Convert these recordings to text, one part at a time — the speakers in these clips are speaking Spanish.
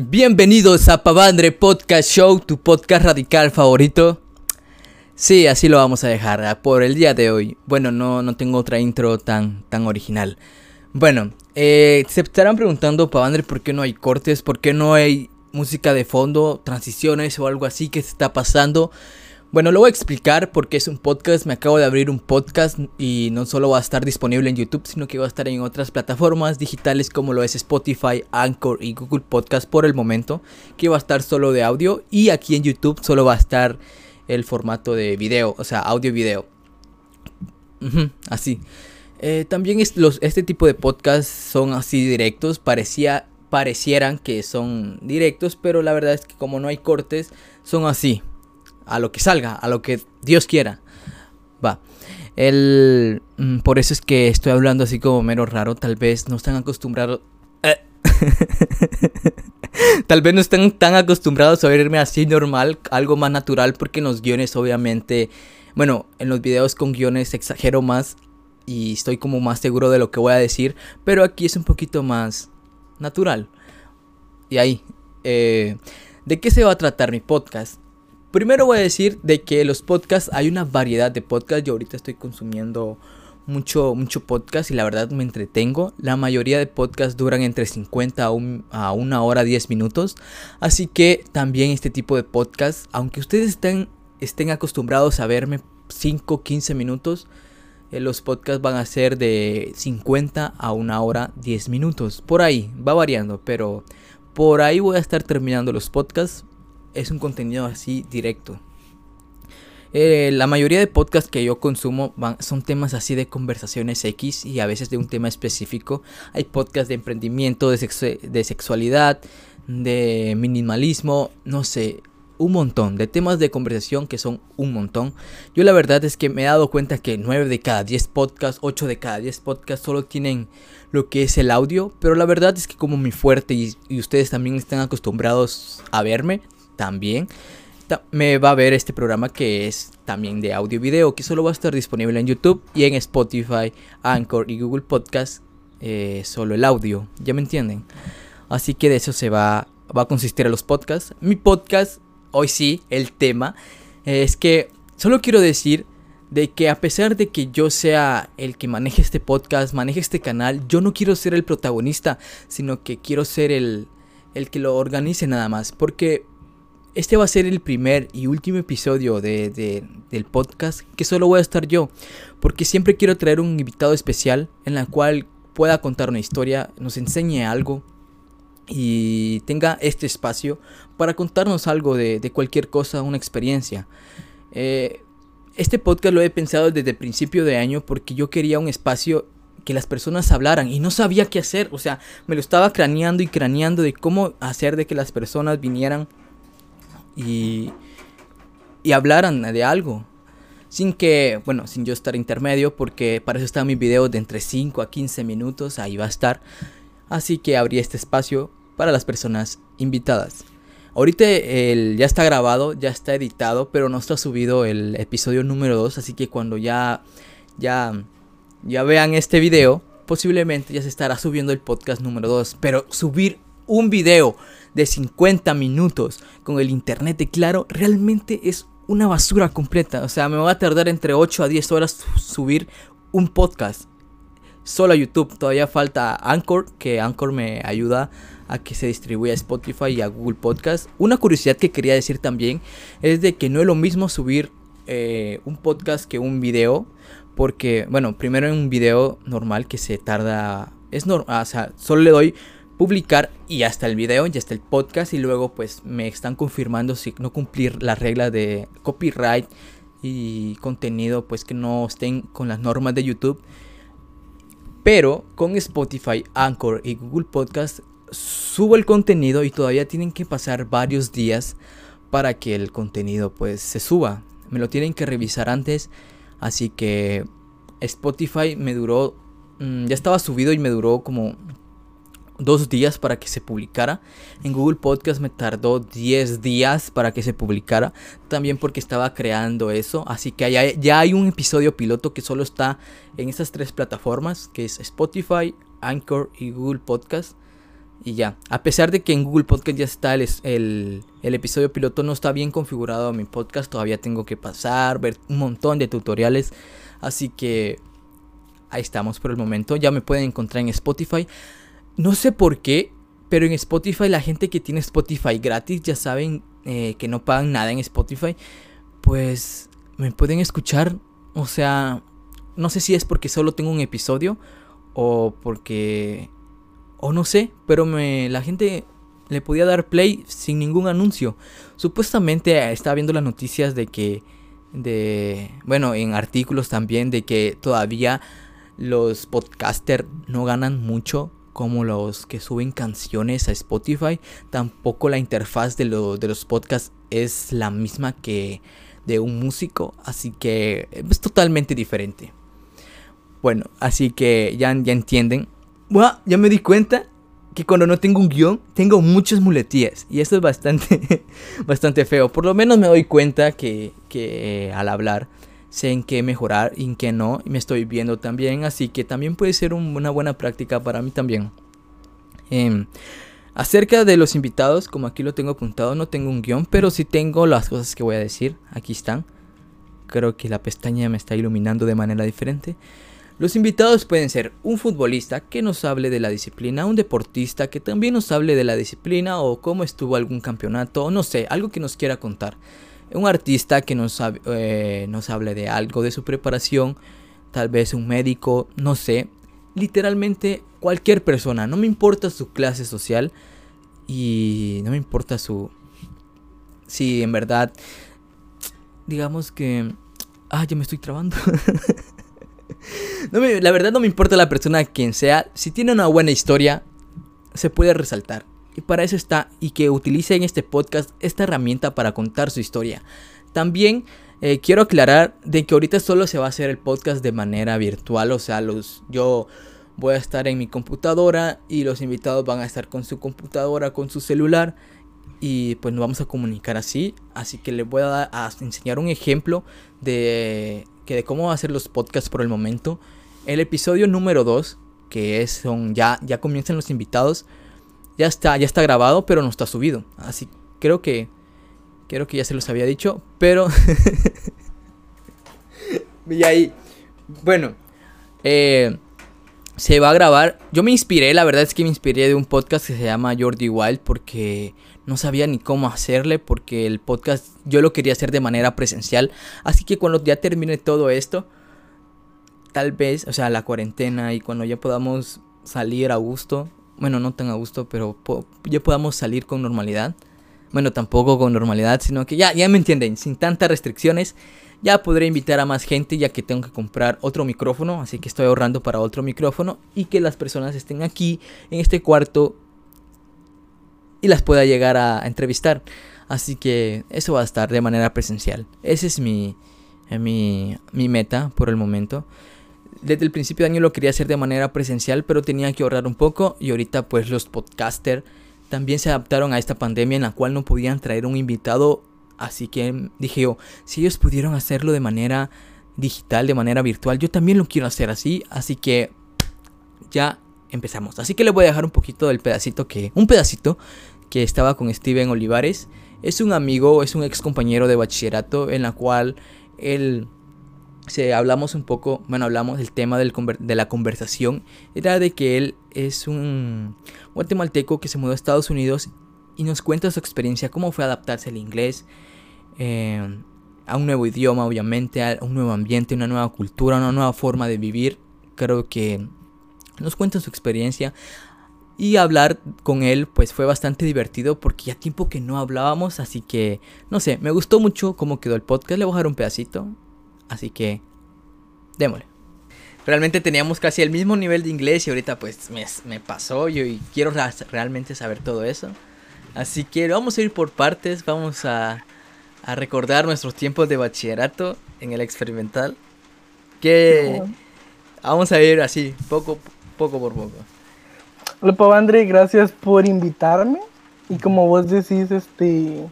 Bienvenidos a Pavandre Podcast Show, tu podcast radical favorito. Sí, así lo vamos a dejar ah, por el día de hoy. Bueno, no, no tengo otra intro tan, tan original. Bueno, eh, se estarán preguntando, Pavandre, ¿por qué no hay cortes? ¿Por qué no hay música de fondo, transiciones o algo así que se está pasando? Bueno, lo voy a explicar porque es un podcast. Me acabo de abrir un podcast y no solo va a estar disponible en YouTube, sino que va a estar en otras plataformas digitales como lo es Spotify, Anchor y Google Podcast por el momento, que va a estar solo de audio y aquí en YouTube solo va a estar el formato de video, o sea, audio y video. así. Eh, también este tipo de podcasts son así directos, parecía, parecieran que son directos, pero la verdad es que como no hay cortes, son así a lo que salga, a lo que Dios quiera. Va. El, mm, por eso es que estoy hablando así como mero raro. Tal vez no están acostumbrados. Eh. Tal vez no están tan acostumbrados a verme así normal, algo más natural, porque en los guiones, obviamente, bueno, en los videos con guiones exagero más y estoy como más seguro de lo que voy a decir, pero aquí es un poquito más natural. Y ahí, eh, ¿de qué se va a tratar mi podcast? Primero voy a decir de que los podcasts, hay una variedad de podcasts. Yo ahorita estoy consumiendo mucho, mucho podcast y la verdad me entretengo. La mayoría de podcasts duran entre 50 a, a una hora 10 minutos. Así que también este tipo de podcasts, aunque ustedes estén, estén acostumbrados a verme 5, 15 minutos, eh, los podcasts van a ser de 50 a una hora 10 minutos. Por ahí, va variando, pero por ahí voy a estar terminando los podcasts es un contenido así directo. Eh, la mayoría de podcasts que yo consumo son temas así de conversaciones X y a veces de un tema específico. Hay podcasts de emprendimiento, de, de sexualidad, de minimalismo, no sé, un montón de temas de conversación que son un montón. Yo la verdad es que me he dado cuenta que 9 de cada 10 podcasts, 8 de cada 10 podcasts solo tienen lo que es el audio, pero la verdad es que como mi fuerte y, y ustedes también están acostumbrados a verme, también me va a ver este programa que es también de audio y video, que solo va a estar disponible en YouTube y en Spotify, Anchor y Google Podcast, eh, solo el audio, ¿ya me entienden? Así que de eso se va, va a consistir a los podcasts. Mi podcast, hoy sí, el tema, es que solo quiero decir de que a pesar de que yo sea el que maneje este podcast, maneje este canal, yo no quiero ser el protagonista, sino que quiero ser el, el que lo organice nada más, porque este va a ser el primer y último episodio de, del podcast que solo voy a estar yo, porque siempre quiero traer un invitado especial en la cual pueda contar una historia, nos enseñe algo y tenga este espacio para contarnos algo de, cualquier cosa, una experiencia. Eh, este podcast lo he pensado desde el principio de año porque yo quería un espacio que las personas hablaran y no sabía qué hacer, o sea, me lo estaba craneando y craneando de cómo hacer de que las personas vinieran y, y hablaran de algo. Sin que, bueno, sin yo estar intermedio, porque para eso están mis videos de entre 5 a 15 minutos, ahí va a estar. Así que abrí este espacio para las personas invitadas. Ahorita el, ya está grabado, ya está editado, pero no está subido el episodio número 2, así que cuando ya, ya, ya vean este video, posiblemente ya se estará subiendo el podcast número 2. Pero subir un video de 50 minutos con el internet de claro realmente es una basura completa. O sea, me va a tardar entre 8 a 10 horas subir un podcast. Solo a YouTube. Todavía falta Anchor, que Anchor me ayuda a que se distribuya a Spotify y a Google Podcast. Una curiosidad que quería decir también es de que no es lo mismo subir eh, un podcast que un video. Porque, bueno, primero en un video normal que se tarda... Es normal, o sea, solo le doy publicar y hasta el video y hasta el podcast y luego pues me están confirmando si no cumplir la regla de copyright y contenido pues que no estén con las normas de YouTube. Pero con Spotify, Anchor y Google Podcast subo el contenido y todavía tienen que pasar varios días para que el contenido pues se suba. Me lo tienen que revisar antes, así que Spotify me duró mm, ya estaba subido y me duró como dos días para que se publicara. En Google Podcast me tardó 10 días para que se publicara. También porque estaba creando eso. Así que ya, ya hay un episodio piloto que solo está en estas tres plataformas. Que es Spotify, Anchor y Google Podcast. Y ya, a pesar de que en Google Podcast ya está el, el, el, episodio piloto, no está bien configurado mi podcast, todavía tengo que pasar, ver un montón de tutoriales. Así que ahí estamos por el momento. Ya me pueden encontrar en Spotify. No sé por qué, pero en Spotify la gente que tiene Spotify gratis, ya saben eh, que no pagan nada en Spotify, pues me pueden escuchar. O sea, no sé si es porque solo tengo un episodio o porque... O no sé, pero me, la gente le podía dar play sin ningún anuncio. Supuestamente estaba viendo las noticias de que... De, bueno, en artículos también de que todavía los podcasters no ganan mucho como los que suben canciones a Spotify. Tampoco la interfaz de, de los podcasts es la misma que de un músico. Así que es totalmente diferente. Bueno, así que ya, ya entienden. ya me di cuenta que cuando no tengo un guion, tengo muchas muletillas. Y esto es bastante, bastante feo. Por lo menos me doy cuenta que, que al hablar sé en qué mejorar y en qué no. Y me estoy viendo también, así que también puede ser una buena práctica para mí también. Em, acerca de los invitados, como aquí lo tengo apuntado, no tengo un guion, pero sí tengo las cosas que voy a decir. Aquí están. Creo que la pestaña me está iluminando de manera diferente. Los invitados pueden ser un futbolista que nos hable de la disciplina, un deportista que también nos hable de la disciplina o cómo estuvo algún campeonato, o no sé, algo que nos quiera contar un artista que nos, eh, hable de algo de su preparación, tal vez un médico, no sé, literalmente cualquier persona, no me importa su clase social y no me importa su... Si en verdad, digamos que... Ah, ya me estoy trabando. la verdad no me importa la persona quien sea, si tiene una buena historia, se puede resaltar. Y para eso está y que utilice en este podcast esta herramienta para contar su historia. También eh, quiero aclarar de que ahorita solo se va a hacer el podcast de manera virtual, o sea, los yo voy a estar en mi computadora y los invitados van a estar con su computadora, con su celular y pues nos vamos a comunicar así. Así que les voy a, a enseñar un ejemplo de, que de cómo hacer los podcasts por el momento. El episodio número 2, que es son ya ya comienzan los invitados ya está, ya está grabado, pero no está subido. Así creo que creo que ya se los había dicho, pero y ahí bueno, eh, se va a grabar. Yo me inspiré, la verdad es que me inspiré de un podcast que se llama Jordi Wild porque no sabía ni cómo hacerle porque el podcast yo lo quería hacer de manera presencial, así que cuando ya termine todo esto, tal vez, o sea, la cuarentena y cuando ya podamos salir a gusto, bueno, no tan a gusto, pero ya podamos salir con normalidad. Bueno, tampoco con normalidad, sino que ya, ya me entienden, sin tantas restricciones, ya podré invitar a más gente ya que tengo que comprar otro micrófono, así que estoy ahorrando para otro micrófono y que las personas estén aquí en este cuarto y las pueda llegar a, entrevistar. Así que eso va a estar de manera presencial. Esa es mi, mi, mi meta por el momento desde el principio de año lo quería hacer de manera presencial, pero tenía que ahorrar un poco y ahorita pues los podcasters también se adaptaron a esta pandemia en la cual no podían traer un invitado, así que dije yo, si ellos pudieron hacerlo de manera digital, de manera virtual, yo también lo quiero hacer así, así que ya empezamos. Así que le voy a dejar un poquito del pedacito que un pedacito que estaba con Steven Olivares. Es un amigo, es un ex compañero de bachillerato en la cual él se hablamos un poco, bueno, hablamos del tema del de la conversación, era de que él es un guatemalteco que se mudó a Estados Unidos y nos cuenta su experiencia, cómo fue adaptarse al inglés, eh, a un nuevo idioma, obviamente, a un nuevo ambiente, una nueva cultura, una nueva forma de vivir. Creo que nos cuenta su experiencia. Y hablar con él pues fue bastante divertido porque ya tiempo que no hablábamos, así que no sé, me gustó mucho cómo quedó el podcast, le voy a dejar un pedacito. Así que, démosle. Realmente teníamos casi el mismo nivel de inglés y ahorita pues me, pasó yo y quiero realmente saber todo eso. Así que vamos a ir por partes, vamos a, recordar nuestros tiempos de bachillerato en el experimental. Que vamos a ir así, poco, poco por poco. Hola Pavandre, gracias por invitarme. Y como vos decís, este,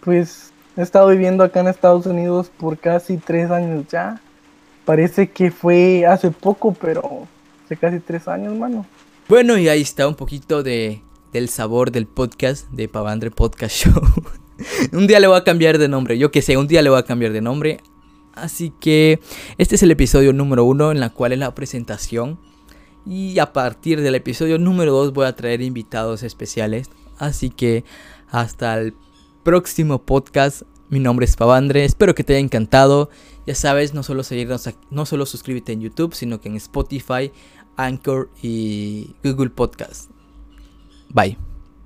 pues He estado viviendo acá en Estados Unidos por casi tres años ya. Parece que fue hace poco, pero hace casi tres años, mano. Bueno, y ahí está un poquito de, del sabor del podcast de Pavandre Podcast Show. un día le voy a cambiar de nombre, yo que sé, un día le voy a cambiar de nombre. Así que este es el episodio número uno en la cual es la presentación. Y a partir del episodio número dos voy a traer invitados especiales. Así que hasta el próximo podcast. Mi nombre es Pavandre. Espero que te haya encantado. Ya sabes, no solo seguirnos, no solo suscríbete en YouTube, sino que en Spotify, Anchor y Google Podcast. Bye.